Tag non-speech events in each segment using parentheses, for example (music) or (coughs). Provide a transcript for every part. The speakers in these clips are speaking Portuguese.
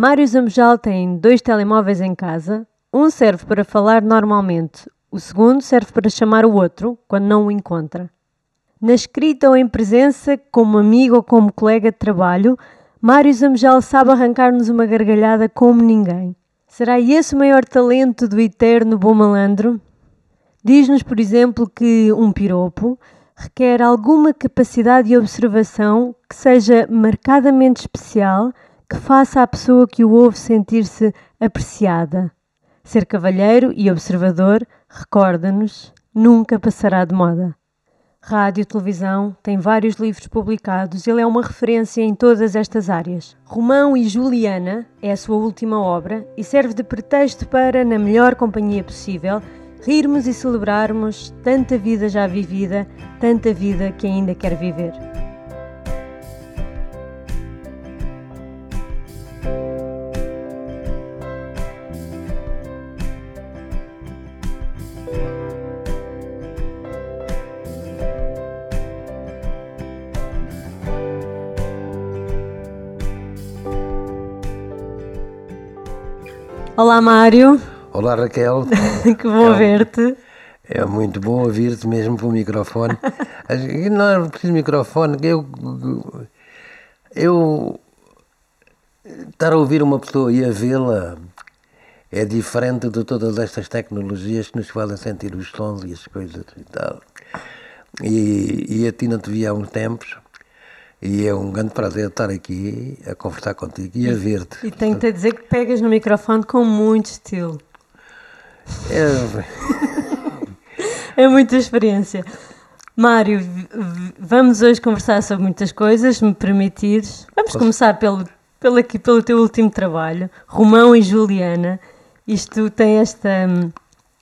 Mário Zambojal tem dois telemóveis em casa. Um serve para falar normalmente, o segundo serve para chamar o outro quando não o encontra. Na escrita ou em presença, como amigo ou como colega de trabalho, Mário Zambojal sabe arrancar-nos uma gargalhada como ninguém. Será esse o maior talento do eterno bom malandro? Diz-nos, por exemplo, que um piropo requer alguma capacidade de observação que seja marcadamente especial, que faça à pessoa que o ouve sentir-se apreciada. Ser cavalheiro e observador, recorda-nos, nunca passará de moda rádio, televisão, tem vários livros publicados, ele é uma referência em todas estas áreas. Romão e Juliana é a sua última obra e serve de pretexto para, na melhor companhia possível, rirmos e celebrarmos tanta vida já vivida, tanta vida que ainda quer viver. Olá, Mário. Olá, Raquel. (laughs) que bom é, ver-te. É muito bom ouvir-te mesmo pelo microfone. (laughs) Não é preciso microfone. Eu, eu estar a ouvir uma pessoa e a vê-la é diferente de todas estas tecnologias que nos fazem sentir os sons e as coisas e tal. E, e a ti não te via há uns tempos e é um grande prazer estar aqui a conversar contigo e a ver-te. E tenho-te a dizer que pegas no microfone com muito estilo. É, (laughs) é muita experiência. Mário, vamos hoje conversar sobre muitas coisas, se me permitires. Vamos Posso? começar pelo, pelo, aqui, pelo teu último trabalho, Romão e Juliana. Isto tem esta,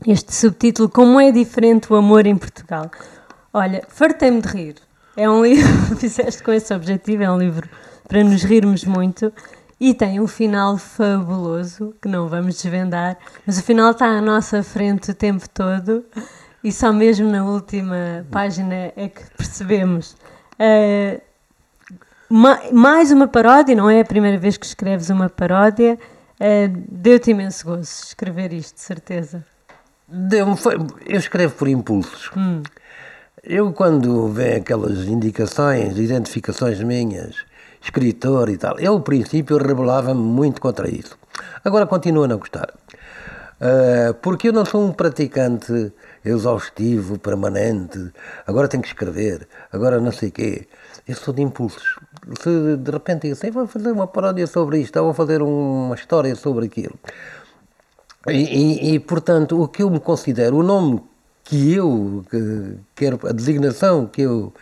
este subtítulo, Como é diferente o amor em Portugal. Olha, fartei-me de rir é um livro, (laughs) fizeste com esse objetivo, é um livro para nos rirmos muito e tem um final fabuloso que não vamos desvendar, mas o final está à nossa frente o tempo todo e só mesmo na última página é que percebemos. Uh, ma mais uma paródia, não é a primeira vez que escreves uma paródia. Uh, Deu-te imenso gozo escrever isto, de certeza. Deu eu escrevo por impulsos. Hum. Eu, quando vem aquelas indicações, identificações minhas, escritor e tal, eu, ao princípio, rebelava-me muito contra isso. Agora continuo a não gostar. Uh, porque eu não sou um praticante exaustivo, permanente, agora tenho que escrever, agora não sei o quê. Eu sou de impulsos. Se de repente digo assim, vou fazer uma paródia sobre isto, ou vou fazer uma história sobre aquilo. E, e, e, portanto, o que eu me considero, o nome que eu que quero, a designação que eu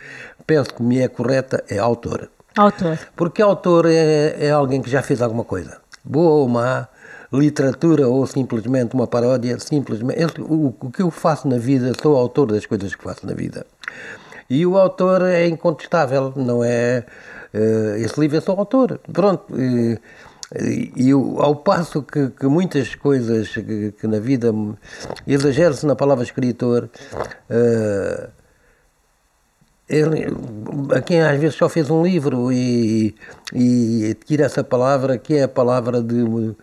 penso que me é correta é autor. Autor. Porque autor é, é alguém que já fez alguma coisa, boa ou má, literatura ou simplesmente uma paródia, simplesmente o, o que eu faço na vida, sou autor das coisas que faço na vida. E o autor é incontestável, não é? Uh, esse livro é só autor. Pronto. E, e ao passo que, que muitas coisas que, que na vida exagera-se na palavra escritor, uh, ele, a quem às vezes só fez um livro e, e tira essa palavra que é a palavra de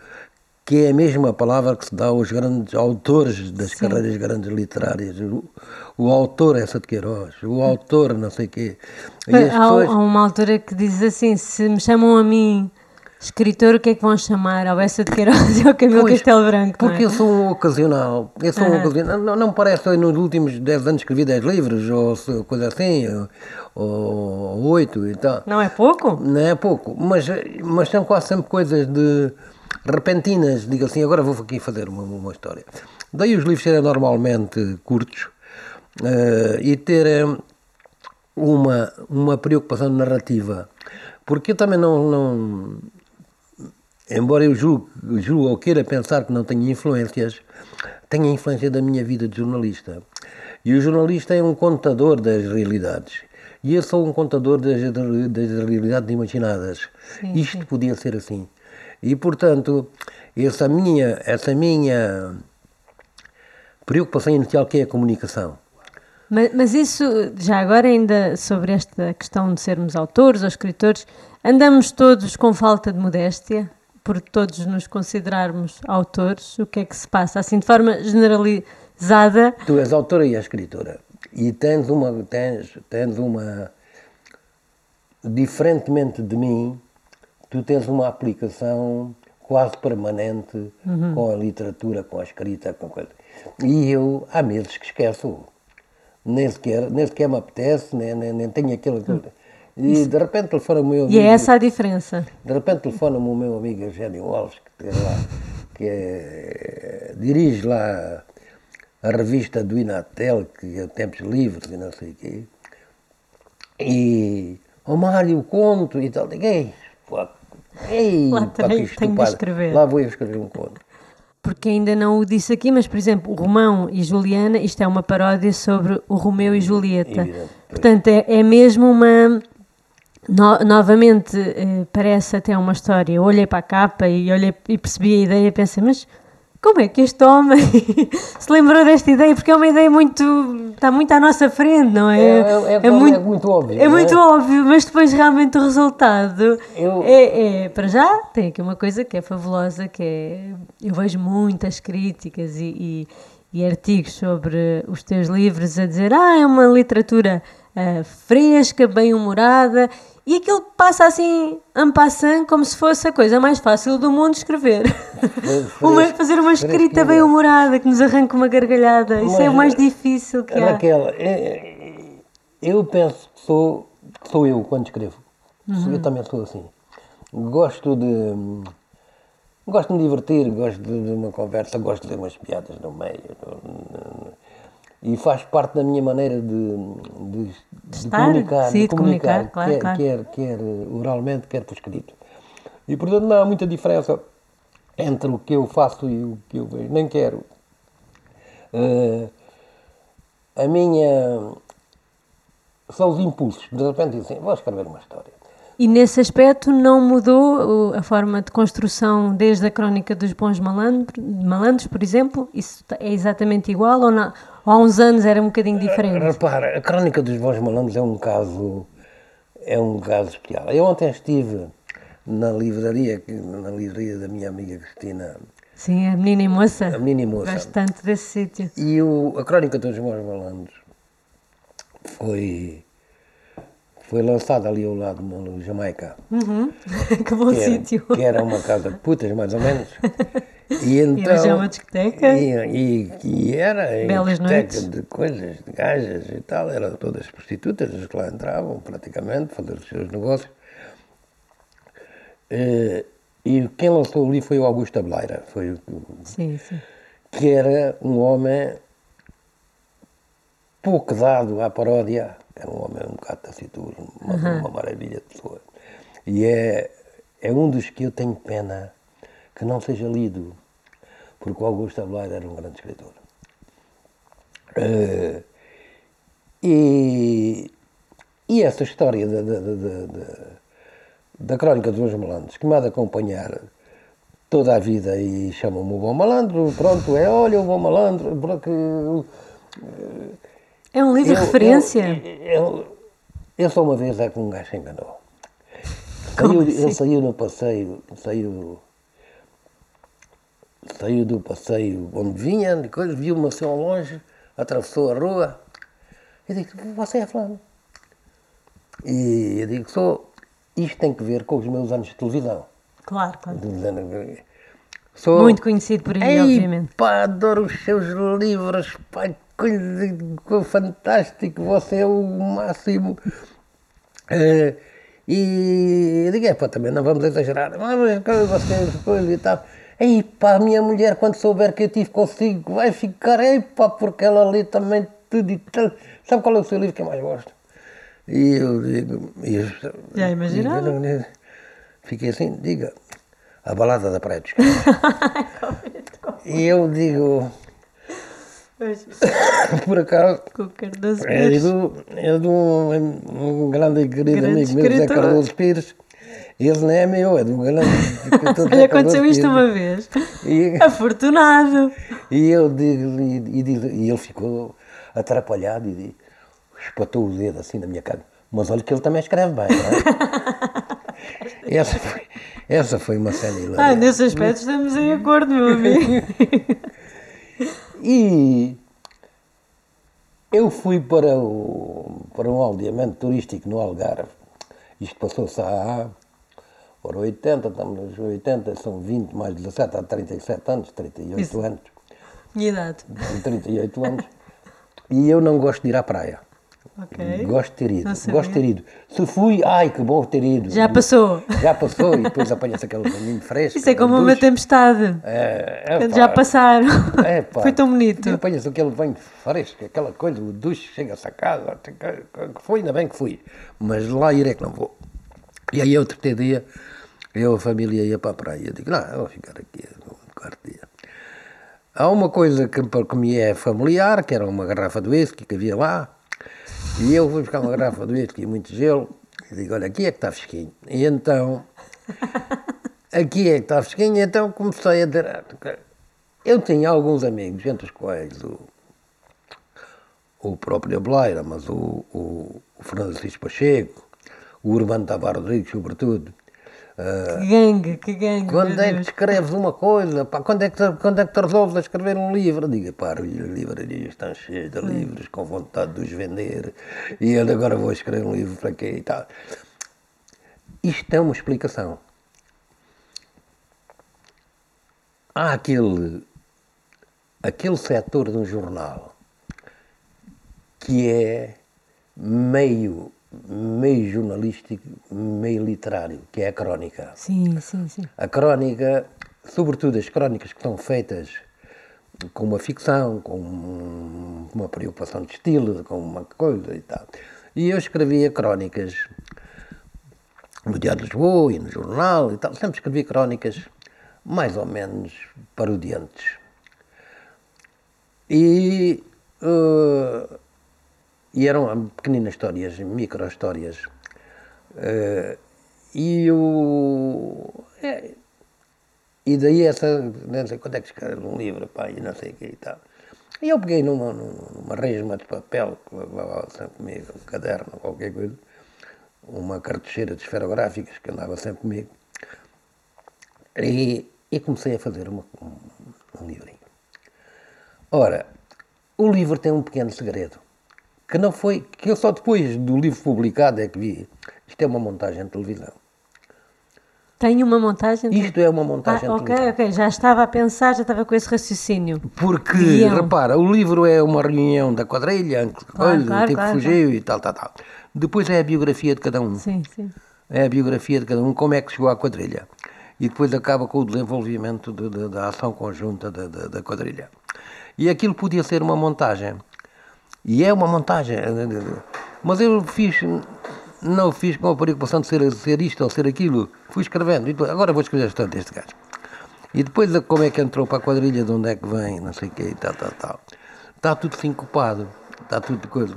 que é a mesma palavra que se dá aos grandes autores das Sim. carreiras grandes literárias. O, o, autor essa de Queiroz, o autor não sei quê. há, pessoas... há uma altura que diz assim, se me chamam a mim Escritor, o que é que vão chamar? Ao Bessa de Queiroz e ao Camilo pois, Castelo Branco? Porque é? eu sou um ocasional. Eu sou um ocasional. Não, não parece que nos últimos 10 anos escrevi 10 livros, ou coisa assim, ou, ou 8 e tal. Não é pouco? Não é pouco, mas, mas são quase sempre coisas de repentinas. Digo assim, agora vou aqui fazer uma, uma história. Daí os livros serem normalmente curtos uh, e terem uma, uma preocupação narrativa. Porque eu também não, não embora eu julgue, ou queira pensar que não tenho influências, tenho a influência da minha vida de jornalista. E o jornalista é um contador das realidades. E eu sou um contador das, das realidades imaginadas. Sim, Isto sim. podia ser assim. E, portanto, essa minha, essa minha preocupação inicial que é a comunicação. Mas, mas, isso, já agora ainda sobre esta questão de sermos autores ou escritores, andamos todos com falta de modéstia? Por todos nos considerarmos autores, o que é que se passa? Assim, de forma generalizada. Tu és autora e és escritora. E tens uma. Tens, tens uma. Diferentemente de mim, tu tens uma aplicação quase permanente uhum. com a literatura, com a escrita, com coisa. E eu, há meses que esqueço. Nem sequer, nem sequer me apetece, nem, nem, nem tenho aquilo. Uhum. E Isso. de repente telefona o meu amigo. E é essa a diferença. De repente telefona-me o meu amigo Eugênio Alves, que, lá, que é, dirige lá a revista do Inatel, que é Tempos Livres e não sei o quê. E, o Mário, conto e tal. Ei, ei lá pá, tenho, tenho de escrever. Lá vou eu escrever um conto. Porque ainda não o disse aqui, mas, por exemplo, o Romão e Juliana, isto é uma paródia sobre o Romeu e Julieta. Evidente, Portanto, é, é mesmo uma no, novamente, eh, parece até uma história. Eu olhei para a capa e, olhei, e percebi a ideia e pensei, mas como é que este homem (laughs) se lembrou desta ideia? Porque é uma ideia muito. está muito à nossa frente, não é? É, é, é, é muito, muito, óbvio. É, muito óbvio, mas depois realmente o resultado eu... é, é. Para já, tem aqui uma coisa que é fabulosa, que é. Eu vejo muitas críticas e, e, e artigos sobre os teus livros a dizer, ah, é uma literatura. Uh, fresca, bem-humorada e aquilo passa assim, ampassando, como se fosse a coisa mais fácil do mundo escrever. (laughs) uma, fazer uma escrita bem humorada que nos arranca uma gargalhada. Mas, Isso é o mais difícil que Raquel, há. É, é, eu penso que sou, sou eu quando escrevo. Uhum. Eu também sou assim. Gosto de. Gosto de me divertir, gosto de uma conversa, gosto de umas piadas no meio e faz parte da minha maneira de, de, de comunicar, Sim, de comunicar, comunicar claro, quer, claro. Quer, quer oralmente, quer por escrito. E portanto não há muita diferença entre o que eu faço e o que eu vejo, nem quero. Uh, a minha. São os impulsos, de repente dizem, vou escrever uma história. E nesse aspecto não mudou a forma de construção desde a Crónica dos Bons Malandros, por exemplo? Isso é exatamente igual ou, não, ou há uns anos era um bocadinho diferente? Repara, a Crónica dos Bons Malandros é um caso, é um caso especial. Eu ontem estive na livraria, na livraria da minha amiga Cristina. Sim, a menina e moça. A menina e moça. Gosto tanto desse sítio. E o, a Crónica dos Bons Malandros foi foi lançada ali ao lado, no Jamaica. Uhum. (laughs) que bom que sítio. que era uma casa de putas, mais ou menos. (laughs) E (laughs) então. E é uma discoteca. E, e, e era Belas discoteca noites. de coisas, de gajas e tal, eram todas prostitutas, as que lá entravam praticamente, fazer os seus negócios. E, e quem lançou ali foi o Augusto Ableira, foi o, sim, sim. que era um homem pouco dado à paródia, era um homem um bocado taciturno, uma, uhum. uma maravilha de pessoa. E é, é um dos que eu tenho pena que não seja lido, porque o Augusto Ablair era um grande escritor. Uh, e, e essa história da, da, da, da, Crónica dos Malandros, que me há de acompanhar toda a vida e chamam-me o Bom Malandro, pronto, é olha o Bom Malandro, porque. É um livro de referência? Eu, eu, eu, só uma vez é que um gajo enganou. Saiu, assim? Ele saiu no passeio, saiu saiu do passeio onde vinha, depois viu uma senhora longe, atravessou a rua. Eu digo, você é fulano. E eu digo, sou, isto tem que ver com os meus anos de televisão. Claro, claro. Sou, Muito conhecido por aí, obviamente. Pá, adoro os seus livros, pá, coisa fantástico, você é o máximo. Uh, e eu digo, é pá, também não vamos exagerar, mas você, coisa e tal. Ei pá, a minha mulher quando souber que eu tive consigo vai ficar, ei pá, porque ela lê também tudo e tal. Sabe qual é o seu livro que eu mais gosto? E eu digo... Eu, Já imaginava? Fiquei assim, diga, a balada da Praia dos (laughs) E eu digo... (coughs) Por acaso, é do, é de um, um grande e querido grande amigo meu, Zé Cardoso Pires, ele não é meu, é do galão. (laughs) Olha, aconteceu isto uma vez. E, (laughs) Afortunado. E eu digo, e, e, e, ele ficou atrapalhado e espatou o dedo assim na minha cara. Mas olha que ele também escreve bem, não é? (laughs) essa, foi, Essa foi uma cena Ah, hilária. nesse aspecto estamos em acordo, meu amigo. E eu fui para, o, para um aldeamento turístico no Algarve. Isto passou-se há ora 80, estamos nos 80, são 20 mais 17, há 37 anos, 38 Isso. anos. Minha idade. Tenho 38 anos. E eu não gosto de ir à praia. Ok. Gosto de ter ido. Gosto de ter ido. Se fui, ai que bom ter ido. Já passou. Já passou e depois apanha-se aquele banhinho fresco. Isso é como uma tempestade. É, é, Já pá. passaram. É, (laughs) pá. Foi tão bonito. E apanhas aquele banho fresco, aquela coisa, o duche, chega-se a casa, foi, ainda bem que fui, mas lá ir é que não vou. E aí outro dia, eu, a família ia para a praia, eu digo, não, eu vou ficar aqui no quarto dia. Há uma coisa que, que me é familiar, que era uma garrafa de whisky que havia lá, e eu fui buscar uma garrafa de whisky e muito gelo, e digo, olha, aqui é que está fresquinho. E então, (laughs) aqui é que está fresquinho, então comecei a dizer, eu tinha alguns amigos, entre os quais o, o próprio Ableira, mas o, o, o Francisco Pacheco, o Urbano Tavares Rodrigues, sobretudo. Ah, Que gangue, que gangue. quando é que escreves uma coisa? Pá, quando, é que, te- quando é que te resolves a escrever um livro? Diga, pá, as livrarias estão cheias de livros, com vontade de os vender, e eu agora vou escrever um livro para quê e tal. Isto é uma explicação. Há aquele, aquele setor de um jornal que é meio, meio jornalístico, meio literário, que é a crónica. Sim, sim, sim. A crónica, sobretudo as crónicas que estão feitas com uma ficção, com um- uma preocupação de estilo, com uma coisa e tal. E eu escrevia crónicas no Diário de Lisboa e no jornal e tal. Sempre escrevi crónicas mais ou menos parodiantes. E, eh, e eram pequeninas histórias, micro-histórias. Eh, e o. é, e daí essa, não sei quando é que escreve um livro, pá, e não sei o que e tal. E eu peguei numa, numa resma de papel que levava sempre comigo, um caderno, qualquer coisa, uma cartucheira de esferográficas que andava sempre comigo, e, e comecei a fazer uma, um, um livrinho. Ora, o livro tem um pequeno segredo, que não foi, que eu só depois do livro publicado é que vi. Isto é uma montagem de televisão. Tenho uma montagem. de- Isto é uma Ah, montagem de ok, televisão. ok. Já estava a pensar, já estava com esse raciocínio. Porque, Guião. repara, o livro é uma reunião da quadrilha, coisa, claro, tipo claro, fugiu e tal, tal, tal. Depois é a biografia de cada um. Sim, sim. É a biografia de cada um, como é que chegou à quadrilha. E depois acaba com o desenvolvimento de- de- da ação conjunta da, da, da quadrilha. E aquilo podia ser uma montagem. E é uma montagem. Mas eu fiz, não fiz com a preocupação de ser, ser isto ou ser aquilo. Fui escrevendo. E agora vou escrever história deste gajo. E depois como é que entrou para a quadrilha, de onde é que vem, não sei o quê, e tal, tal, tal. Está tudo sincopado. Está tudo coisa.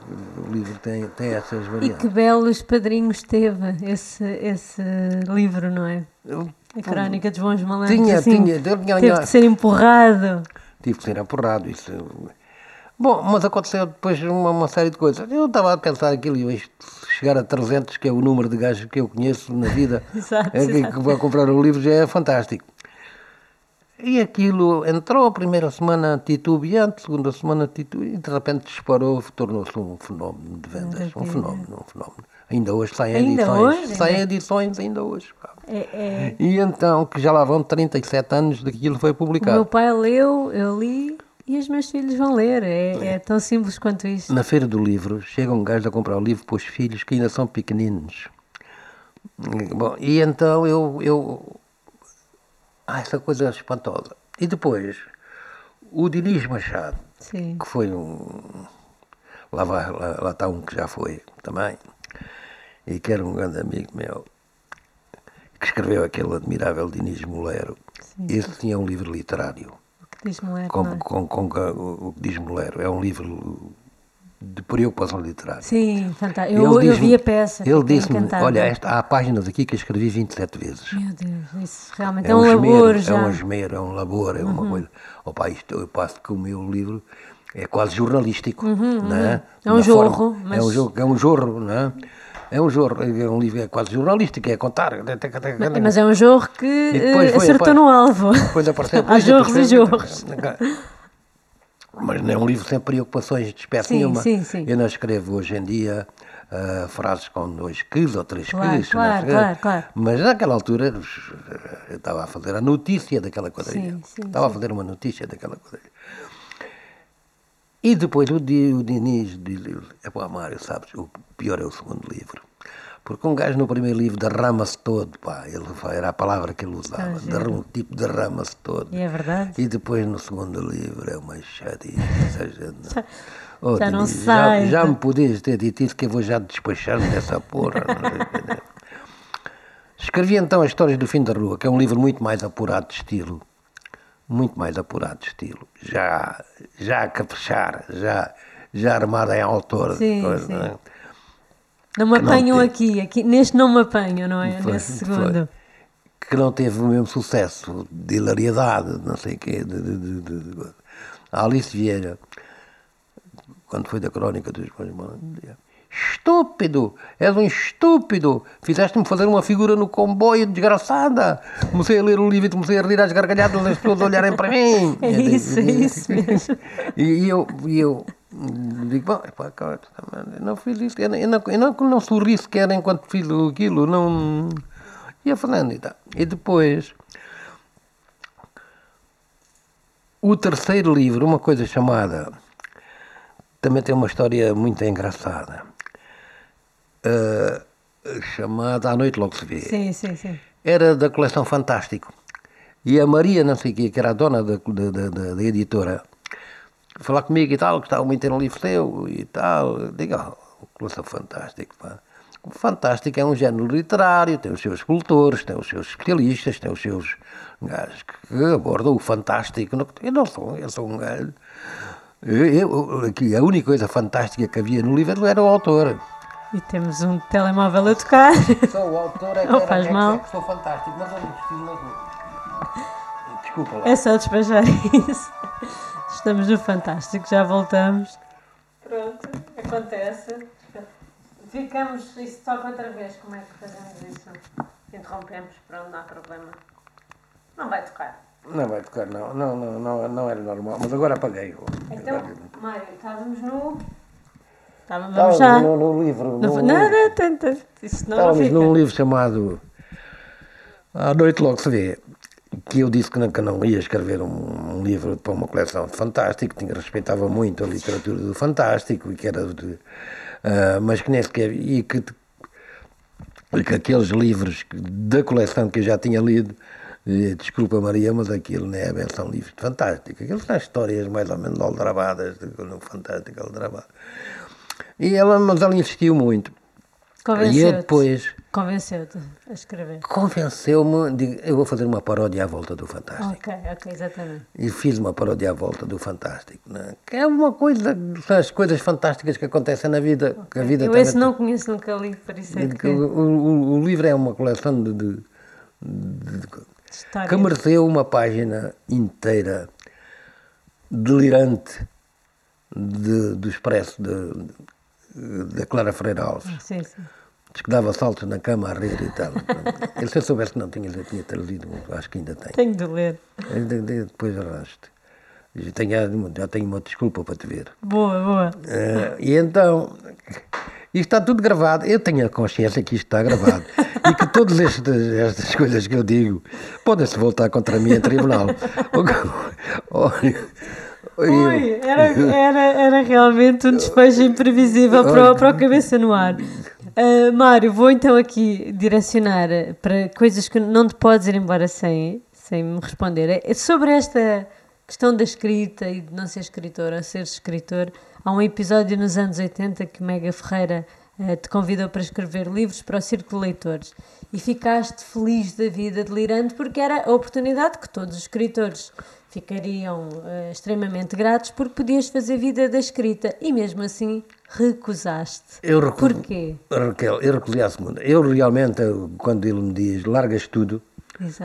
O livro tem, tem essas E variantes. que belos padrinhos teve esse, esse livro, não é? A Crónica dos Bons Malandros. Tinha, assim, tinha, Teve de ser empurrado. tive que ser apurrado. Isso. Bom, mas aconteceu depois uma, uma série de coisas. Eu estava a pensar aquilo e isto chegar a 300, que é o número de gajos que eu conheço na vida, (laughs) Exato, é que, que vai comprar o livro já é fantástico. E aquilo entrou a primeira semana titubeante, segunda semana titubeante, e de repente disparou, tornou-se um fenómeno de vendas. Um fenómeno, um fenómeno. Ainda hoje saem Ainda edições. hoje? Saem Ainda- edições ainda hoje. É, é- E então, que já lá vão 37 anos de que aquilo foi O publicado. meu pai leu, eu li e os meus filhos vão ler. É, é tão simples quanto isso. Na feira do livro, chega um gajo a comprar o livro para os filhos que ainda são pequeninos. Bom, e então eu, eu. Ah, essa coisa espantosa. E depois, o Dinis Machado, Sim. que foi um. Lá, vai, lá, lá está um que já foi também, e que era um grande amigo meu, que escreveu aquele admirável Dinis Molero. Sim. Esse tinha um livro literário. Diz mulher, Com, é? com, com, o o que diz Molero. É um livro de preocupação literária. Sim, fantástico. Eu, eu vi a peça. Ele disse-me. Olha, esta, há páginas aqui que eu escrevi 27 vezes. Meu Deus, isso realmente é, É um, um labor esmero, já. Uhum. é um esmero, é um labor, é uma coisa. Opa, isto eu passo que o meu livro é quase jornalístico, não é? É um jorro, forma- mas- É um jorro, é um jorro, não é? É um, jorro, é um livro é quase jornalístico, é contar. Mas é um jorro que eh, acertou no alvo. Depois apareceu. (laughs) Há jorros e jorros. Mas não é um livro sem preocupações de espécie Sim, nenhuma. sim, sim. Eu não escrevo hoje em dia ah, frases com dois quilos ou três Claro, quilos. claro, claro, claro. Mas naquela altura eu estava a fazer a notícia daquela quadrilha. Sim, sim, estava a fazer uma notícia daquela quadrilha. E depois o, o Diniz diz é pá, Mário, sabes, o pior é o segundo livro. Porque um gajo no primeiro livro derrama-se todo, pá, ele, era a palavra que ele usava, derrama, tipo derrama-se todo. E é verdade. E depois no segundo livro é uma chatice. essa gente. (laughs) Oh, já não Diniz, Já, já me podias ter dito isso que eu vou já despachar-me dessa porra. (laughs) Escrevi então as histórias do fim da rua, que é um livro muito mais apurado de estilo. Muito mais apurado estilo. Já, já a caprichar, já, já armado em autor. Sim, coisa, sim. não é? Não me Que não apanham tem. aqui, aqui. Neste não me apanham, não é? Foi, Nesse foi. segundo. que não teve o mesmo sucesso de hilariedade, não sei o quê. De, de, de, A Alice Vieira, quando foi da crónica dos Bons dizia, Estúpido, és um estúpido, fizeste-me fazer uma figura no comboio desgraçada. Comecei a ler o livro e comecei a rir às gargalhadas, as pessoas olharem para mim. (laughs) É isso, é isso mesmo. E, e eu, e eu digo, bom, eu não fiz isso, eu, não- eu, não, eu não, não sorri sequer enquanto fiz aquilo, não... Ia falando e tal. E depois, o terceiro livro, uma coisa chamada, também tem uma história muito engraçada, eh, chamada A Noite Logo Se Vê Sim, sim, sim. era da coleção Fantástico. E a Maria, não sei o quê, que era a dona da, da, da- da- editora, falar comigo e tal, que estava muito no livro seu e tal. Eu Digo, oh, coleção Fantástico, pá. O Fantástico é um género literário, tem os seus escultores, tem os seus especialistas, tem os seus gajos que abordam o fantástico. Eu não sou, eu sou um gajo. Eu, eu- a única coisa fantástica que havia no livro era o autor. E temos um telemóvel a tocar. Só o autor é que, Não faz é que- mal. é que sou fantástico, mas eu não preciso rua. Desculpa lá. É só despachar isso. Estamos no Fantástico, já voltamos. Pronto, acontece. Ficamos, isso toca outra vez, como é que fazemos isso? Interrompemos, pronto, não há problema. Não vai tocar. Não vai tocar, não. Não, não, não, não era normal, mas agora apaguei. Então, Mário, estávamos no. Estávamos Estávamos já. no, no livro. No- no- Nada, tanta. Isso não, não Estávamos fica. num livro chamado À Noite Logo Se Vê, que eu disse que não, que não ia escrever um, um livro para uma coleção de fantástico, tinha, respeitava muito a literatura do fantástico, e que era de, ah, mas que nem sequer, e que, e que aqueles livros que- da coleção que eu já tinha lido, eh, desculpa Maria, mas aquilo não é bem, são livros de fantástico, aquilo são histórias mais ou menos aldrabadas, de- no fantástico aldrabado. E ela, mas ela insistiu muito. E eu depois Convenceu-te a escrever. convenceu-me, de eu vou fazer uma paródia à volta do Fantástico. Ok, ok, exatamente. E fiz uma paródia à volta do Fantástico, né? que é uma coisa, são as coisas fantásticas que acontecem na vida. Que a vida Eu também esse não conheço, nunca li, por isso é que. o, o- o livro é uma coleção de, de- de- de- que mereceu uma página inteira delirante de- do expresso de- da Clara Freire Alves. Sim, sim. Diz que dava saltos na cama a rir e tal. (laughs) Ele se eu soubesse que não tinha, eu tinha traduzido, acho que ainda tem. Tenho de ler. Depois arrasto. Já tenho, já tenho uma desculpa para te ver. Boa, boa. Eh, e então, isto está tudo gravado. Eu tenho a consciência que isto está gravado. e que todas estas, estas coisas que eu digo podem-se voltar contra mim em tribunal. (laughs) Ui, era, era, era realmente um despejo imprevisível para, para o cabeça no ar. Ah, Mário, vou então aqui direcionar para coisas que não te podes ir embora sem, sem me responder. É sobre esta questão da escrita e de não ser escritora, ser escritor. Há um episódio nos anos 80 que Mega Ferreira eh, te convidou para escrever livros para o Círculo de Leitores e ficaste feliz da vida, delirante, porque era a oportunidade que todos os escritores ficariam eh, extremamente gratos porque podias fazer vida da escrita e mesmo assim recusaste. Eu recu- Porquê? Raquel, eu recolhi a segunda. Eu realmente, quando ele me diz largas tudo,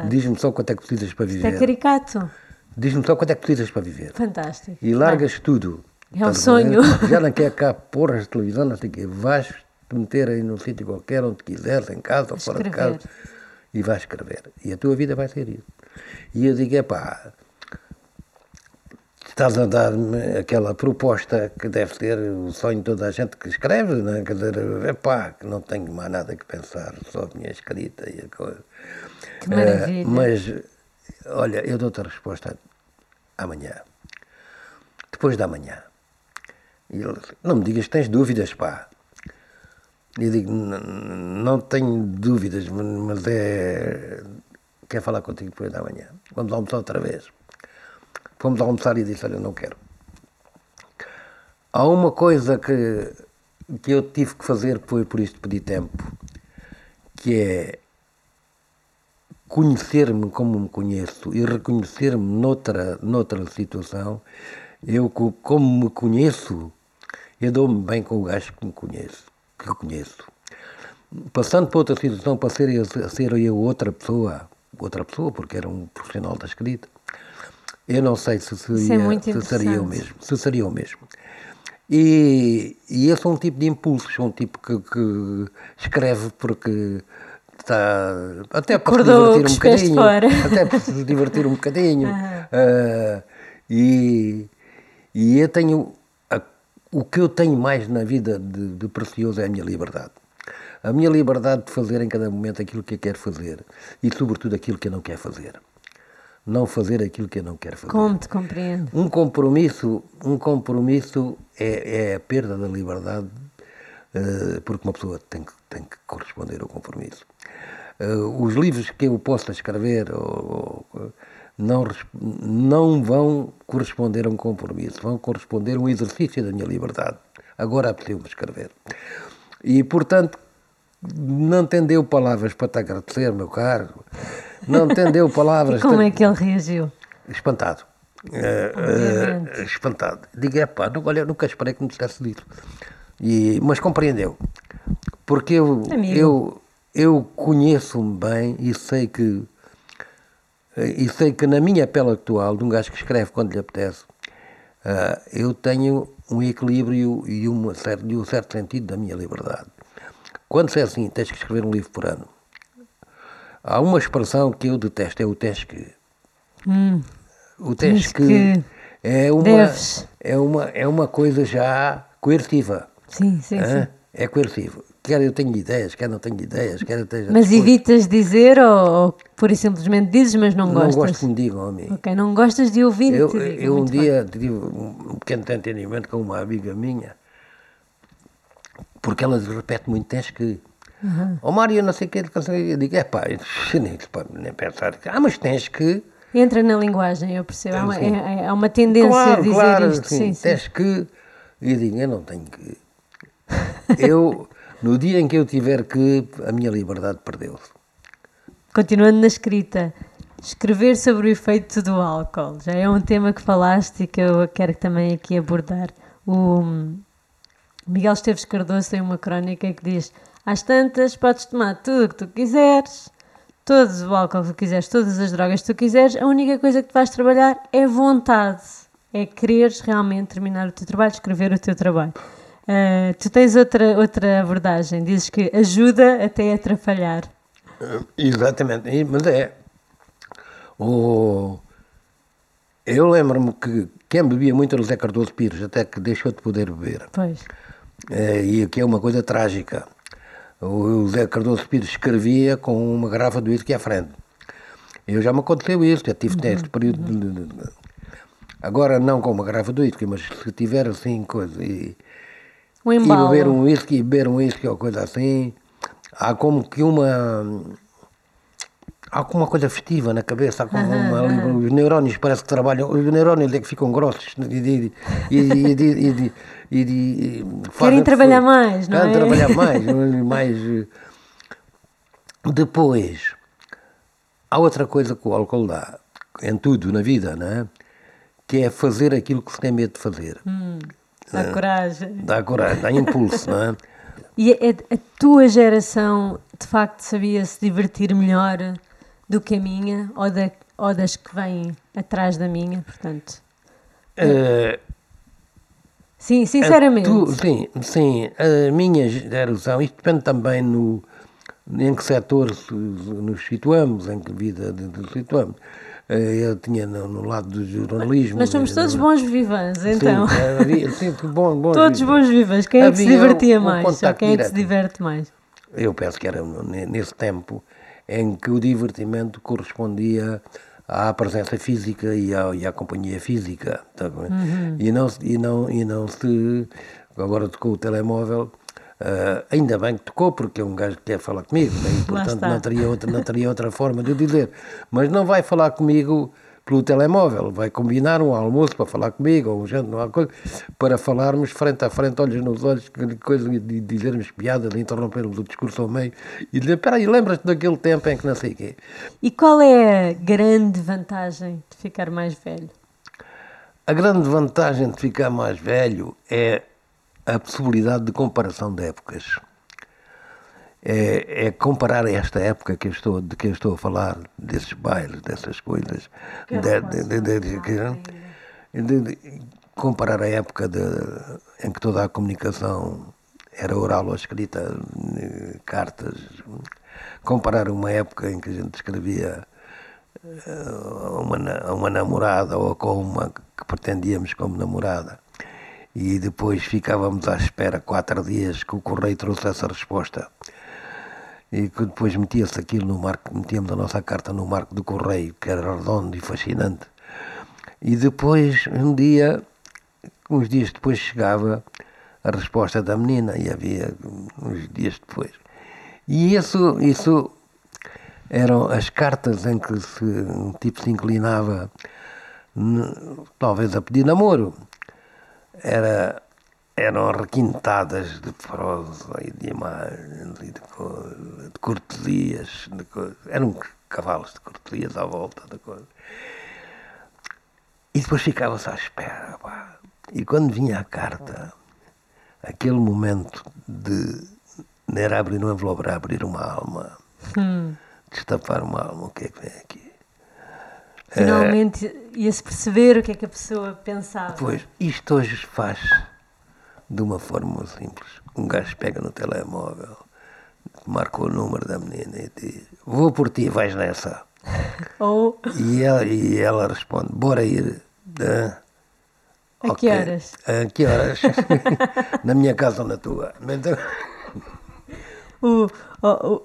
diz-me só quanto é que precisas para é viver. caricato. Diz-me só quanto é que precisas para viver. Fantástico. E largas tudo. É um sonho. Já não quer cá porras de televisão, não sei o quê. Vais te meter aí num sítio qualquer, onde quiseres, em casa ou fora de casa, e vais escrever. E a tua vida vai ser isso. E eu digo, é pá, estás a dar-me aquela proposta que deve ser o sonho de toda a gente que escreve, né? quer dizer, é pá, que não tenho mais nada que pensar, só a minha escrita e a coisa. Que maravilha. Uh, mas, olha, eu dou-te a resposta amanhã. Depois da manhã. E ele não me digas que tens dúvidas, pá. Eu digo, não tenho dúvidas, mas é. Quer falar contigo depois da manhã. Vamos almoçar outra vez. Fomos almoçar e disse, olha, não quero. Há uma coisa que, que eu tive que fazer, foi por isto pedir tempo, que é conhecer-me como me conheço e reconhecer-me noutra, noutra situação. Eu, como me conheço, eu dou-me bem com o gajo que me conheço, que conheço. Passando para outra situação, para ser, ser eu outra pessoa, outra pessoa, porque era um profissional da escrita, eu não sei se seria, é se seria o mesmo. Se seria o mesmo. E, e esse é um tipo de impulsos, um tipo que, que escreve porque está até para se divertir um bocadinho, (laughs) até para se divertir um bocadinho. Uh, e, e eu tenho o que eu tenho mais na vida de, de, precioso é a minha liberdade. A minha liberdade de fazer em cada momento aquilo que eu quero fazer e, sobretudo, aquilo que eu não quero fazer. Não fazer aquilo que eu não quero fazer. Como te compreendo? Um compromisso, um compromisso é, é a perda da liberdade, uh, porque uma pessoa tem que, tem que corresponder ao compromisso. Uh, os livros que eu possa escrever ou, ou, não, não vão corresponder a um compromisso, vão corresponder a um exercício da minha liberdade. Agora apeteceu-me escrever. E, portanto, não entendeu palavras para te agradecer, meu caro. Não entendeu palavras. Como é que ele reagiu? Espantado. Uh, uh, espantado. Digo, é pá, olha, nunca esperei que me dissesse disso. E, mas compreendeu. Porque eu, eu, eu conheço-me bem e sei que e sei que na minha pele atual, de um gajo que escreve quando lhe apetece, uh, eu tenho um equilíbrio e, uma e um certo sentido da minha liberdade. Quando se é assim, tens que escrever um livro por ano. Há uma expressão que eu detesto, é o tens que. Hum, o tens que, que, é uma, é, uma, é uma coisa já coercitiva. Sim, sim, sim. É coercivo quer eu tenho ideias, quer não tenho ideias, quer eu esteja. Mas evitas dizer ou, ou e simplesmente dizes, mas não, não gostas? Não gosto que me digam a mim. Ok, não gostas de ouvir Eu, eu um dia bem. tive um pequeno entendimento com uma amiga minha, porque ela repete muito, tens que. Uhum. Oh Mário, não sei o que, eu digo, é pá, nem, pensar, ah, mas tens que. Entra na linguagem, eu percebo. Há uma, é, é, uma tendência claro, a dizer claro, isto. Sim, sim, tens que. E eu digo, eu não tenho que. Eu. No dia em que eu tiver que, a minha liberdade perdeu-se. Continuando na escrita, escrever sobre o efeito do álcool já é um tema que falaste e que eu quero também aqui abordar. O Miguel Esteves Cardoso tem uma crónica que diz: Às tantas, podes tomar tudo o que tu quiseres, todo o álcool que tu quiseres, todas as drogas que tu quiseres, a única coisa que tu vais trabalhar é vontade. É quereres realmente terminar o teu trabalho, escrever o teu trabalho. Uh, tu tens outra, outra abordagem, dizes que ajuda até a atrapalhar. Uh, exatamente, mas é. O... Eu lembro-me que quem bebia muito era o Zé Cardoso Pires, até que deixou de poder beber. Pois. Uh, e aqui é uma coisa trágica. O Zé Cardoso Pires escrevia com uma garrafa de whisky à frente. Eu já me aconteceu isso, já tive uhum, período. Uhum. De, de, agora não com uma garrafa de whisky, mas se tiver assim coisa. E, um. E beber um whisky, beber um whisky ou coisa assim. Há como que uma. Há alguma coisa festiva na cabeça, há uma, os neurónios parece que trabalham, os neurónios é que ficam grossos e, e, e, querem trabalhar mais, não querem é? trabalhar (laughs) mais, mais. Depois, há outra coisa que o álcool dá, em tudo na vida, não é? Que é fazer aquilo que se tem medo de fazer. Hum. Dá é, coragem. Dá coragem, dá impulso, não é? (laughs) E a, a, tua geração, de facto, sabia se divertir melhor do que a minha ou, da, ou das que vêm atrás da minha, portanto? Uh, Sim, sinceramente. Tu, sim, sim, a minha geração, isto depende também no, em que setor nos situamos, em que vida nos situamos. Eh, eu tinha no, no, lado do jornalismo. Nós somos todos bons vivãs, então. Sim, havia, sim, (laughs) bom, bons todos bons vivãs. Quem é que se divertia um, mais? Quem é que se diverte mais? Eu penso que era nesse tempo em que o divertimento correspondia à presença física e à, e à companhia física. Tá uhum. e, não, e, não, e não se. Agora tocou o telemóvel. Uh, ainda bem que tocou, porque é um gajo que quer falar comigo, né? e portanto não teria, outra, não teria outra forma de o dizer. Mas não vai falar comigo pelo telemóvel, vai combinar um almoço para falar comigo, ou um jantar, uma coisa, para falarmos frente a frente, olhos nos olhos, coisa, de dizermos piadas, de interrompermos o discurso ao meio e dizer, espera aí, lembras-te daquele tempo em que não sei o quê. E qual é a grande vantagem de ficar mais velho? A grande vantagem de ficar mais velho é a possibilidade de comparação de épocas é, é, comparar esta época que estou, de que eu estou a falar, desses bailes, dessas coisas, de, de, de, comparar a época em que toda a comunicação era oral ou escrita, cartas, comparar uma época em que a gente escrevia eh, uma, uma namorada ou com uma que pretendíamos como namorada e depois ficávamos à espera quatro dias que o correio trouxesse a resposta e que depois metia-se aquilo no marco, metíamos a nossa carta no marco do correio, que era redondo e fascinante. E depois, um dia, uns dias depois, chegava a resposta da menina, e havia uns dias depois. E isso, isso eram as cartas em que se, um tipo se inclinava, talvez a pedir namoro. Era eram requintadas de prosa e de imagens e de, de cortesias, de eram cavalos de cortesias à volta da coisa. E depois ficava-se à espera. Pá. E quando vinha a carta, aquele momento de não era abrir um envelope, era abrir uma alma, hum. destapar uma alma, o que é que vem aqui? Finalmente é, ia-se perceber o que é que a pessoa pensava. Pois, isto hoje faz de uma forma simples. Um gajo pega no telemóvel, marca o número da menina e diz: Vou por ti, vais nessa. (laughs) Ou... E, ela, e ela responde: Bora ir. Ah, a okay. que horas? A que horas? (laughs) (laughs) na minha casa ou na tua? Então... O, o,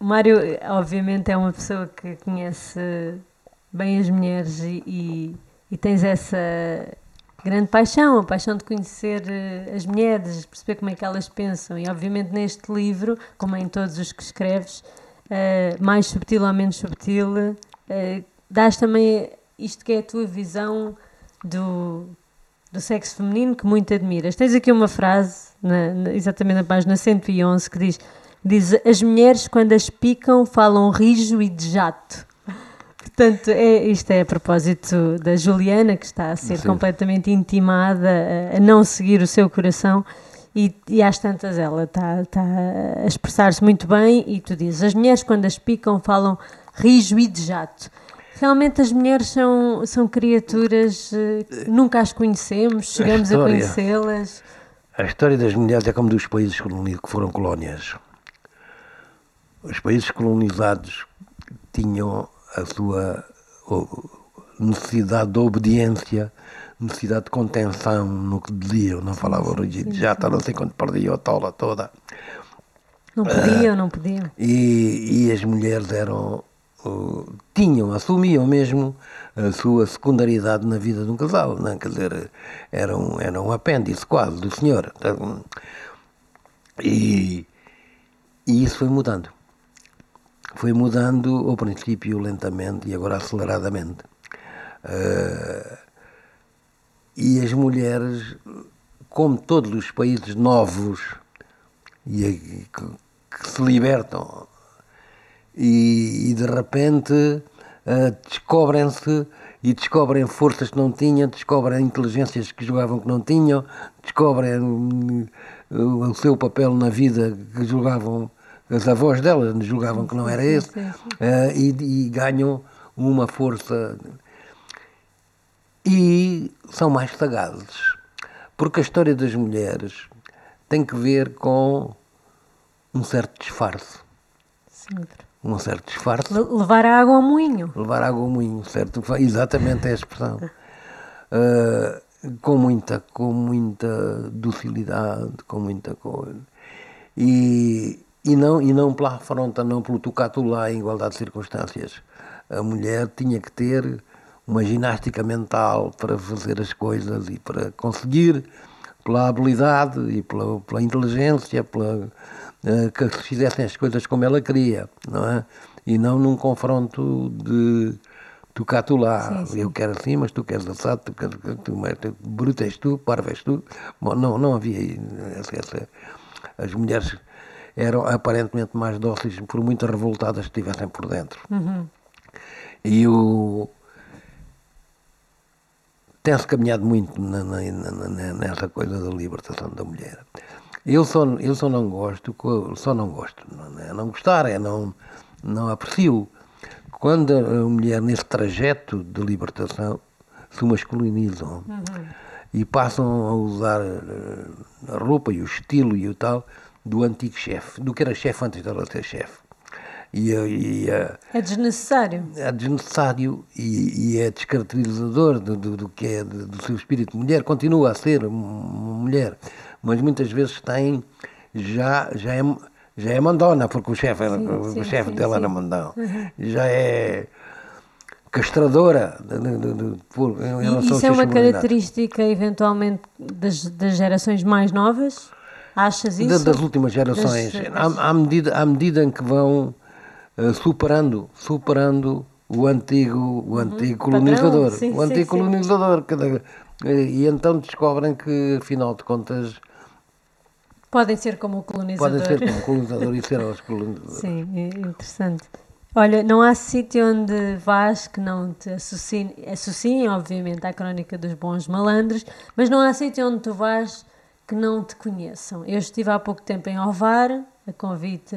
o Mário, obviamente, é uma pessoa que conhece bem as mulheres e, e, e tens essa grande paixão, a paixão de conhecer uh, as mulheres, perceber como é que elas pensam. E, obviamente, neste livro, como em todos os que escreves, uh, mais subtil ou menos subtil, uh, dás também isto que é a tua visão do, do sexo feminino que muito admiras. Tens aqui uma frase, na, na, exatamente na página 111, que diz, diz: As mulheres, quando as picam, falam rijo e de jato. Portanto, é, isto é a propósito da Juliana, que está a ser Sim. completamente intimada a, não seguir o seu coração. E, e às tantas ela está, está a expressar-se muito bem e tu dizes, as mulheres quando as picam falam rijo e de jato. Realmente as mulheres são, são criaturas eh, que nunca as conhecemos, chegamos a, a conhecê-las. A história das mulheres é como dos países que foram colónias. Os países colonizados tinham a sua necessidade de obediência, necessidade de contenção no que diziam, não falavam rígido, já está não sei quando perdia a tola toda. Não podiam, uh, não podiam. E, e as mulheres eram, uh, tinham, assumiam mesmo a sua secundaridade na vida de um casal, não? É? quer dizer, eram, eram um apêndice quase do senhor. E, e isso foi mudando foi mudando ao princípio lentamente e agora aceleradamente. Uh, e as mulheres, como todos os países novos e, que, se libertam e, e de repente uh, descobrem-se e descobrem forças que não tinham, descobrem inteligências que jogavam que não tinham, descobrem uh, o seu papel na vida que jogavam as avós delas julgavam que não era esse, uh, e, e, ganham uma força. E são mais sagazes, Porque a história das mulheres tem que ver com um certo disfarce. Sempre. Um certo disfarce. Le- Levar a água ao moinho. Levar água ao moinho, certo? Exatamente é a expressão. Ah, (laughs) com muita, com muita docilidade, com muita coisa. E, e, não, e não pela afronta, não pelo tocato lá em igualdade de circunstâncias. A mulher tinha que ter uma ginástica mental para fazer as coisas e para conseguir, pela habilidade e pela, pela inteligência, pela, eh, que se fizessem as coisas como ela queria, não é? E não num confronto de tu cá, tu lá, eu quero assim, mas tu queres assado, tu queres, tu, mas tu, bruto és tu, parvo és tu. Bom, não, não havia essa, essa- as mulheres eram aparentemente mais dóceis, por muito revoltadas que estivessem por dentro. E o tem-se caminhado muito na- na- na- nessa coisa da libertação da mulher. Eu só, eu só não gosto, só não gosto, não é não gostar, é não, não aprecio quando a mulher nesse trajeto de libertação se masculinizam e passam a usar eh, a roupa e o estilo e o tal do antigo chefe, do que era chefe antes dela ser chefe. E, a- e a- É desnecessário. é desnecessário e, e é descaracterizador do, do, do que é do, seu espírito de mulher. Continua a ser uma mulher, mas muitas vezes tem já já é já é mandona porque o chefe era- Sim, sim, o chefe dela sim. era mandão. Já é castradora de, de, de, de, por, em E relação isso é uma característica, eventualmente, das, das gerações mais novas? Achas isso? das últimas gerações, Das- À, à medida, à medida em que vão eh, superando, superando o antigo, o antigo Uhum. Padrão, colonizador, sim, o sim, antigo sim. colonizador, cada- eh, e então descobrem que, afinal de contas, Podem ser como o colonizador. podem ser como (laughs) colonizador e ser os colonizadores. Sim, é interessante. Olha, não há sítio onde vás que não te associem, associem, obviamente, à crónica dos bons malandros, mas não há sítio onde tu vás que não te conheçam. Eu estive há pouco tempo em Ovar, a convite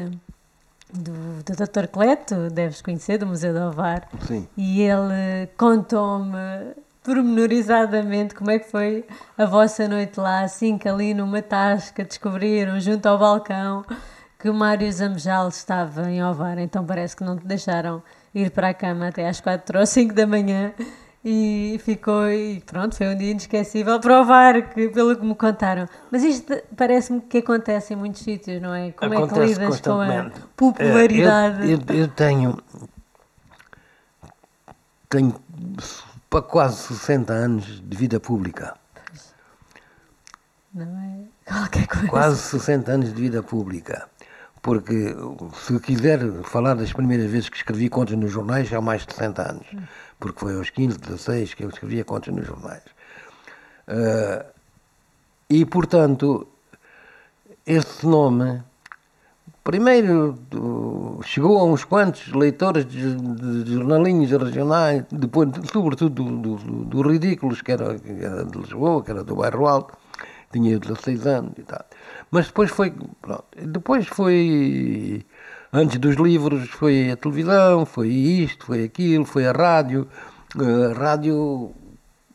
do, do Dr. Cleto, deves conhecer, do Museu de Ovar, Sim. e ele contou-me pormenorizadamente como é que foi a vossa noite lá, assim que ali numa tasca descobriram junto ao balcão que o Mário Zamejal estava em Ovar, então parece que não te deixaram ir para a cama até às 4 ou 5 da manhã e ficou, e pronto, foi um dia inesquecível para Ovar, que, pelo que me contaram. Mas isto parece-me que acontece em muitos sítios, não é? Como é que Acontece lidas com a popularidade? Eh, Eu, eu- eu tenho, tenho para quase 60 anos de vida pública. Não é? Qualquer coisa. Quase 60 anos de vida pública. Porque se quiser falar das primeiras vezes que escrevi contos nos jornais, há mais de 60 anos. Porque foi aos 15, 16 que eu escrevia contos nos jornais. Ah, e, portanto, esse nome, primeiro chegou a uns quantos leitores de, de jornalinhos regionais, depois, sobretudo, do, do, do Ridículos, que era, que era de Lisboa, que era do Bairro Alto, tinha eu 16 anos e tal. Mas depois foi, pronto, depois foi, antes dos livros, foi a televisão, foi isto, foi aquilo, foi a rádio. A rádio,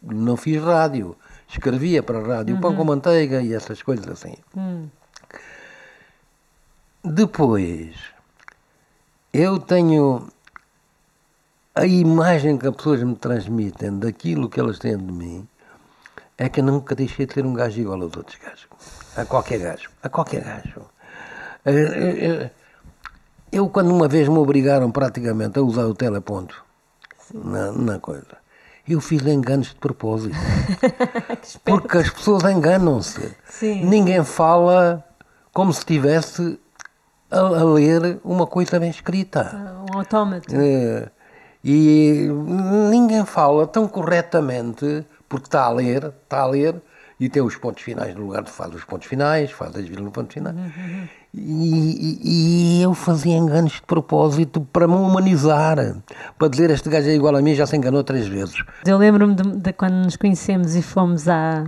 não fiz rádio, escrevia para a rádio, pão com manteiga e essas coisas assim. Hum. Depois, eu tenho a imagem que as pessoas me transmitem daquilo que elas têm de mim, é que eu nunca deixei de ser um gajo igual aos outros gajos. A qualquer gajo. A qualquer gajo. Eh, eh, Eu, quando uma vez me obrigaram praticamente a usar o teleponto na, na coisa, eu fiz enganos de propósito. (laughs) Porque as pessoas enganam-se. Ninguém fala como se estivesse a, a ler uma coisa bem escrita. Um autómato. Eh, e ninguém fala tão corretamente, porque está a ler, está a ler, e tem os pontos finais no lugar de faz os pontos finais, faz as vírgulas no ponto final. E, e- e eu fazia enganos de propósito para me humanizar, para dizer este gajo é igual a mim, já se enganou três vezes. Eu lembro-me de, de quando nos conhecemos e fomos à,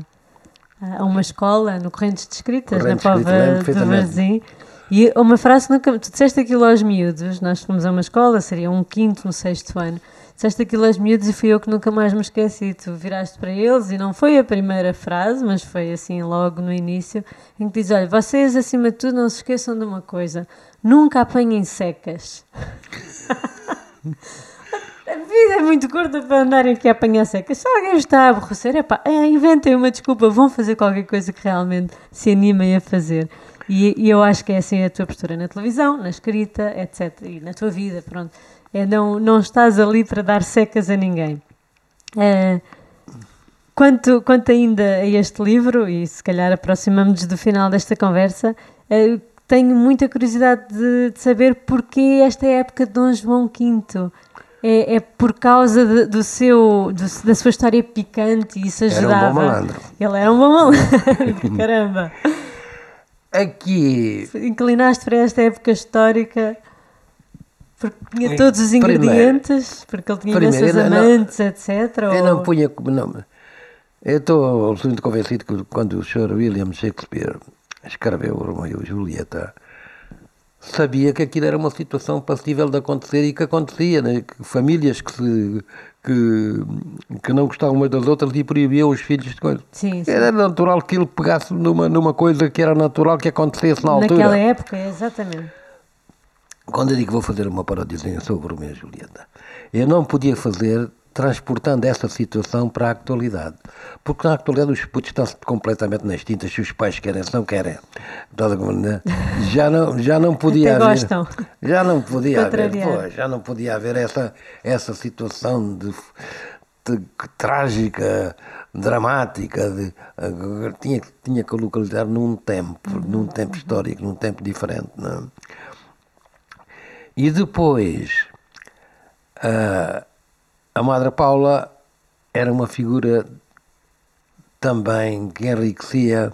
a uma escola no Correntes de Escritas, Correntes na de Pova perfeitamente. Varzim. E uma frase que nunca. Tu disseste aquilo aos miúdos, nós fomos a uma escola, seria um quinto, um sexto ano. disseste aquilo aos miúdos e fui eu que nunca mais me esqueci. Tu viraste para eles e não foi a primeira frase, mas foi assim logo no início, em que diz: Olha, vocês acima de tudo não se esqueçam de uma coisa: nunca apanhem secas. (laughs) A vida é muito curta para andarem aqui a apanhar secas. Se alguém está a aborrecer, é, inventem uma desculpa, vão fazer qualquer coisa que realmente se animem a fazer. E, e, eu acho que é assim a tua postura na televisão, na escrita, etc. E na tua vida, pronto. É, não, não estás ali para dar secas a ninguém. É, quanto, quanto ainda a este livro, e se calhar aproximamos do final desta conversa, é, tenho muita curiosidade de, de saber porquê esta época de Dom João V é, é por causa de, do seu, do, da sua história picante e isso ajudava. Era um bom malandro. Ele era um bom malandro. (laughs) Caramba. Aqui. Inclinaste para esta época histórica porque tinha todos os ingredientes, primeiro, porque ele tinha imensas amantes, não, etc. Eu não punha. Não, eu estou absolutamente convencido que quando o Sr. William Shakespeare escreveu o Romeo e Julieta sabia que aquilo era uma situação passível de acontecer e que acontecia, né? famílias que, se, que, que não gostavam umas das outras e proibiam os filhos de coisas. Sim, sim. Era natural que ele pegasse numa, numa coisa que era natural que acontecesse na altura. Naquela época, exatamente. Quando eu digo que vou fazer uma paródia sobre o Romeu e Julieta, eu não podia fazer transportando essa situação para a atualidade. Porque na atualidade os putos estão completamente nas tintas, se os pais querem, se não querem. Já não, já não podia Até haver. Gostam. Já não podia haver, pô, já não podia haver essa, essa situação de, de, trágica, dramática, de, tinha, tinha que localizar num tempo, num tempo histórico, num tempo diferente. Não? É? E depois. Uh, a Madre Paula era uma figura também que enriquecia,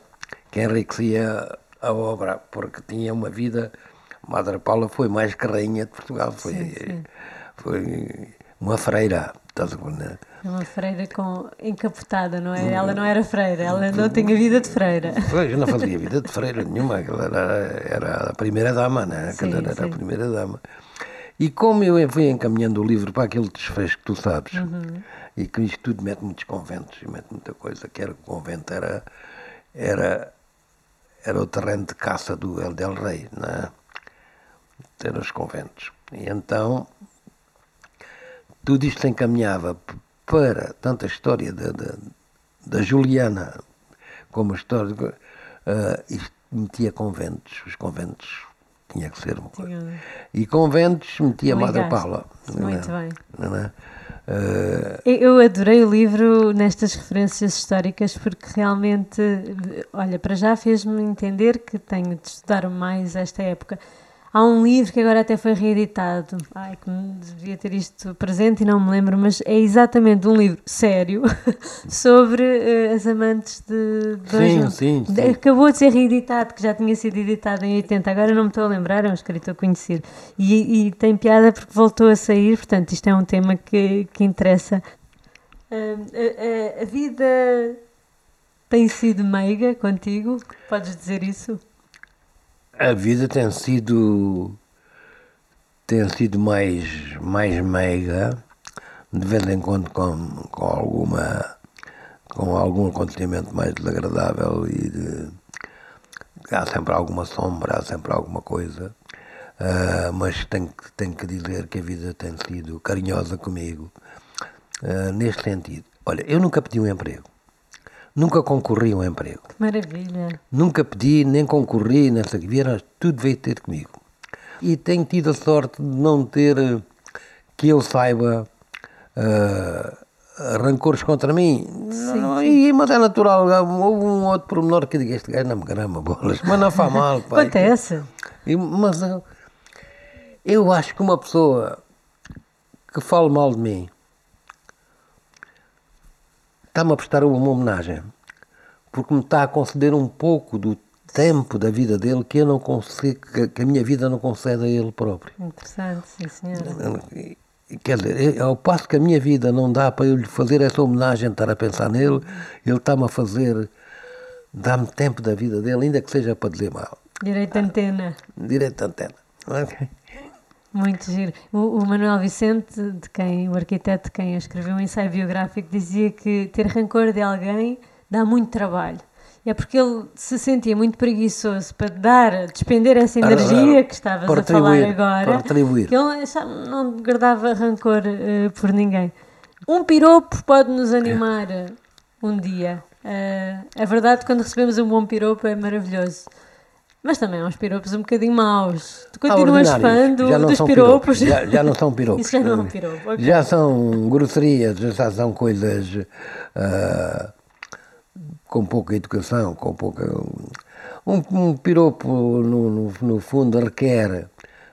que enriquecia a obra, porque tinha uma vida. A Madre Paula foi mais que rainha de Portugal, foi, sim, sim. foi uma freira. Né? Uma freira com encapotada, não é? Ela não era freira, ela não tinha vida de freira. Pois, não fazia vida de freira nenhuma, ela era, era a primeira dama, né? Sim, ela era sim. a primeira dama. E como eu fui encaminhando o livro para aquele desfecho que tu sabes, uhum. e que isto tudo mete muitos conventos e mete muita coisa, que era o convento era, era, era o terreno de caça do El Del Rey, não é? Eram os conventos. E então tudo isto encaminhava para tanto a história da, da, da Juliana como a história. Uh, isto metia conventos, os conventos tinha que ser uma coisa. E conventos metia Madre Paula. Muito não, bem. Não é? Uh... Eu adorei o livro nestas referências históricas porque realmente, olha, para já fez-me entender que tenho de estudar mais esta época. Há um livro que agora até foi reeditado, ai, que devia ter isto presente e não me lembro, mas é exatamente um livro sério (laughs) sobre uh, as amantes de, sim, sim, sim, Acabou de ser reeditado, que já tinha sido editado em 80, agora não me estou a lembrar, é um escritor conhecido. E, e tem piada porque voltou a sair, portanto, isto é um tema que, que interessa. Uh, a, a, a vida tem sido meiga contigo? Podes dizer isso? A vida tem sido tem sido mais mais meiga de vez em quando com, com alguma com algum acontecimento mais desagradável e de, há sempre alguma sombra há sempre alguma coisa. Uh, mas tenho, tenho que dizer que a vida tem sido carinhosa comigo uh, neste sentido. Olha eu nunca pedi um emprego Nunca concorri a um emprego. Que maravilha. Nunca pedi, nem concorri, nessa que vieram, tudo veio ter comigo. E tenho tido a sorte de não ter, que eu saiba, uh, rancores contra mim. Sim, não, sim. E, mas é natural, houve um outro pormenor que eu digo, este gajo não me grama bolas, mas não faz mal. (laughs) Pai. Acontece. E, mas eu, eu acho que uma pessoa que fale mal de mim está-me a prestar uma homenagem, porque me está a conceder um pouco do tempo da vida dele que eu não consigo, que a minha vida não concede a ele próprio. Interessante, sim senhora. Quer dizer, ao passo que a minha vida não dá para eu lhe fazer essa homenagem, estar a pensar nele, ele está-me a fazer, dá-me tempo da vida dele, ainda que seja para dizer mal. Direito de antena. Direito de antena. Okay. Muito giro. O, o, Manuel Vicente, de quem, o arquiteto de quem escreveu um ensaio biográfico, dizia que ter rancor de alguém dá muito trabalho. E é porque ele se sentia muito preguiçoso para dar, despender essa energia que estavas a falar agora, que ele não guardava rancor uh, por ninguém. Um piropo pode nos animar um dia. Uh, é verdade, quando recebemos um bom piropo é maravilhoso. Mas também há uns piropos um bocadinho maus. Tu continuas fã do, dos piropos? Já, já, não são (laughs) piropos. Isso já não é um piropo. Okay. Já são grosserias, já são coisas uh, com pouca educação, com pouca. Um, um piropo, no, no, no, fundo, requer,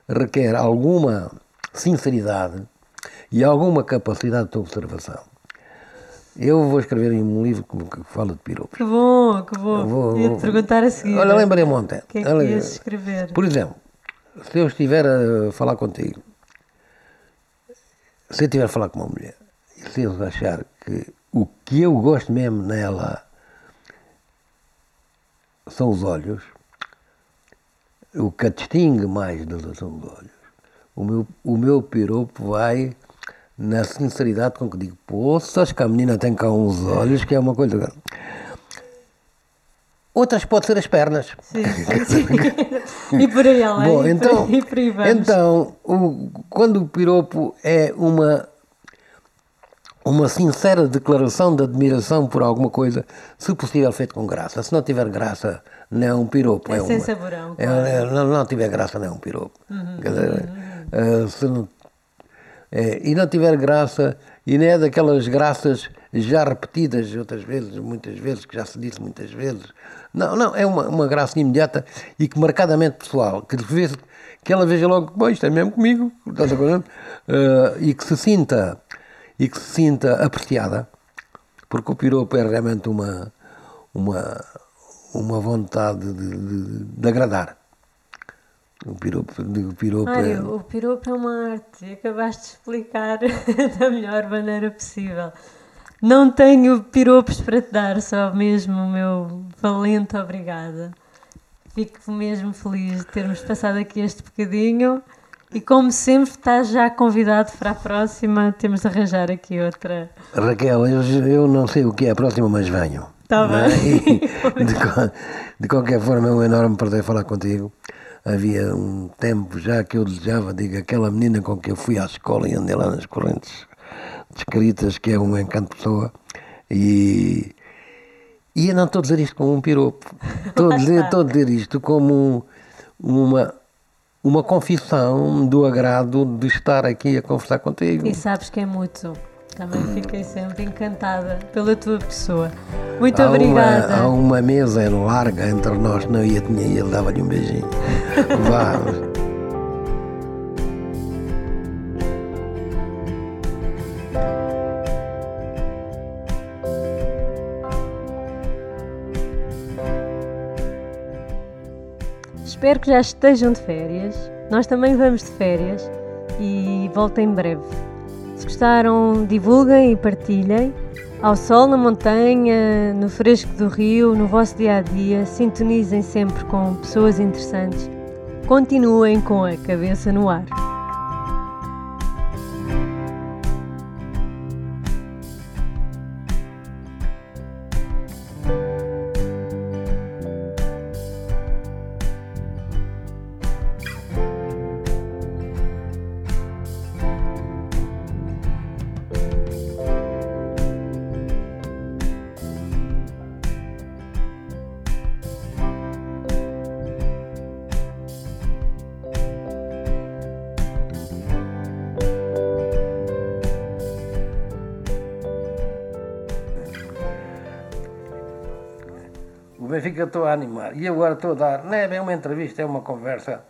requer alguma sinceridade e alguma capacidade de observação. Eu vou escrever um livro que fala de piropos. Que bom, que bom. Vou, Ia te perguntar a seguir. Olha, lembrei-me ontem. O que é que Olha, ias escrever? Por exemplo, se eu estiver a falar contigo, se eu estiver a falar com uma mulher, e se eu achar que o que eu gosto mesmo nela são os olhos, o que a distingue mais dela são os olhos, o meu, o meu piropo vai na sinceridade com que digo, poças, que a menina tem cá uns olhos, que é uma coisa. Outras pode ser as pernas. Sim, sim. e por aí além. Bom, então, e por aí vamos. então o, quando o piropo é uma, uma sincera declaração de admiração por alguma coisa, se possível feito com graça. Se não tiver graça, não é um piropo. É, é sem uma, saborão. É, claro. é, não, não tiver graça, não é um piropo. Uhum, Quer dizer, uhum. uh, se não é, e não tiver graça, e nem é daquelas graças já repetidas outras vezes, muitas vezes, que já se disse muitas vezes. Não, não, é uma, uma graça imediata e que marcadamente pessoal, que, vê, que ela veja logo, bom, isto é mesmo comigo, uh, e que se sinta e que se sinta apreciada, porque o piropo é realmente uma, uma, uma vontade de, de, de agradar. O piropo, o piropo é... o piropo é uma arte acabaste de explicar (laughs) da melhor maneira possível. Não tenho piropos para te dar, só mesmo o meu valente obrigada. Fico mesmo feliz de termos passado aqui este bocadinho e como sempre estás já convidado para a próxima, temos de arranjar aqui outra. Raquel, eu, eu não sei o que é a próxima, mas venho. Bem. É? (laughs) de, de, qualquer forma é um enorme prazer falar contigo havia um tempo já que eu desejava, digo, aquela menina com que eu fui à escola e andei lá nas correntes descritas, que é um encanto pessoa, e, e eu não estou a dizer isto como um piropo, estou a dizer, (laughs) estou a dizer isto como uma, uma confissão do agrado de estar aqui a conversar contigo. E sabes que é mútuo. Também fiquei sempre encantada pela tua pessoa. Muito há obrigada. Uma, há uma mesa larga entre nós, não ia tinha e ele dava-lhe um beijinho. (laughs) Vamos. Espero que já estejam de férias. Nós também vamos de férias e volto em breve. Gostaram, divulguem e partilhem. Ao sol na montanha, no fresco do rio, no vosso dia a dia, sintonizem sempre com pessoas interessantes. Continuem com a cabeça no ar. Estou a animar. E agora estou a dar, não é bem uma entrevista, é uma conversa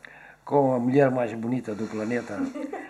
com a mulher mais bonita do planeta. (laughs)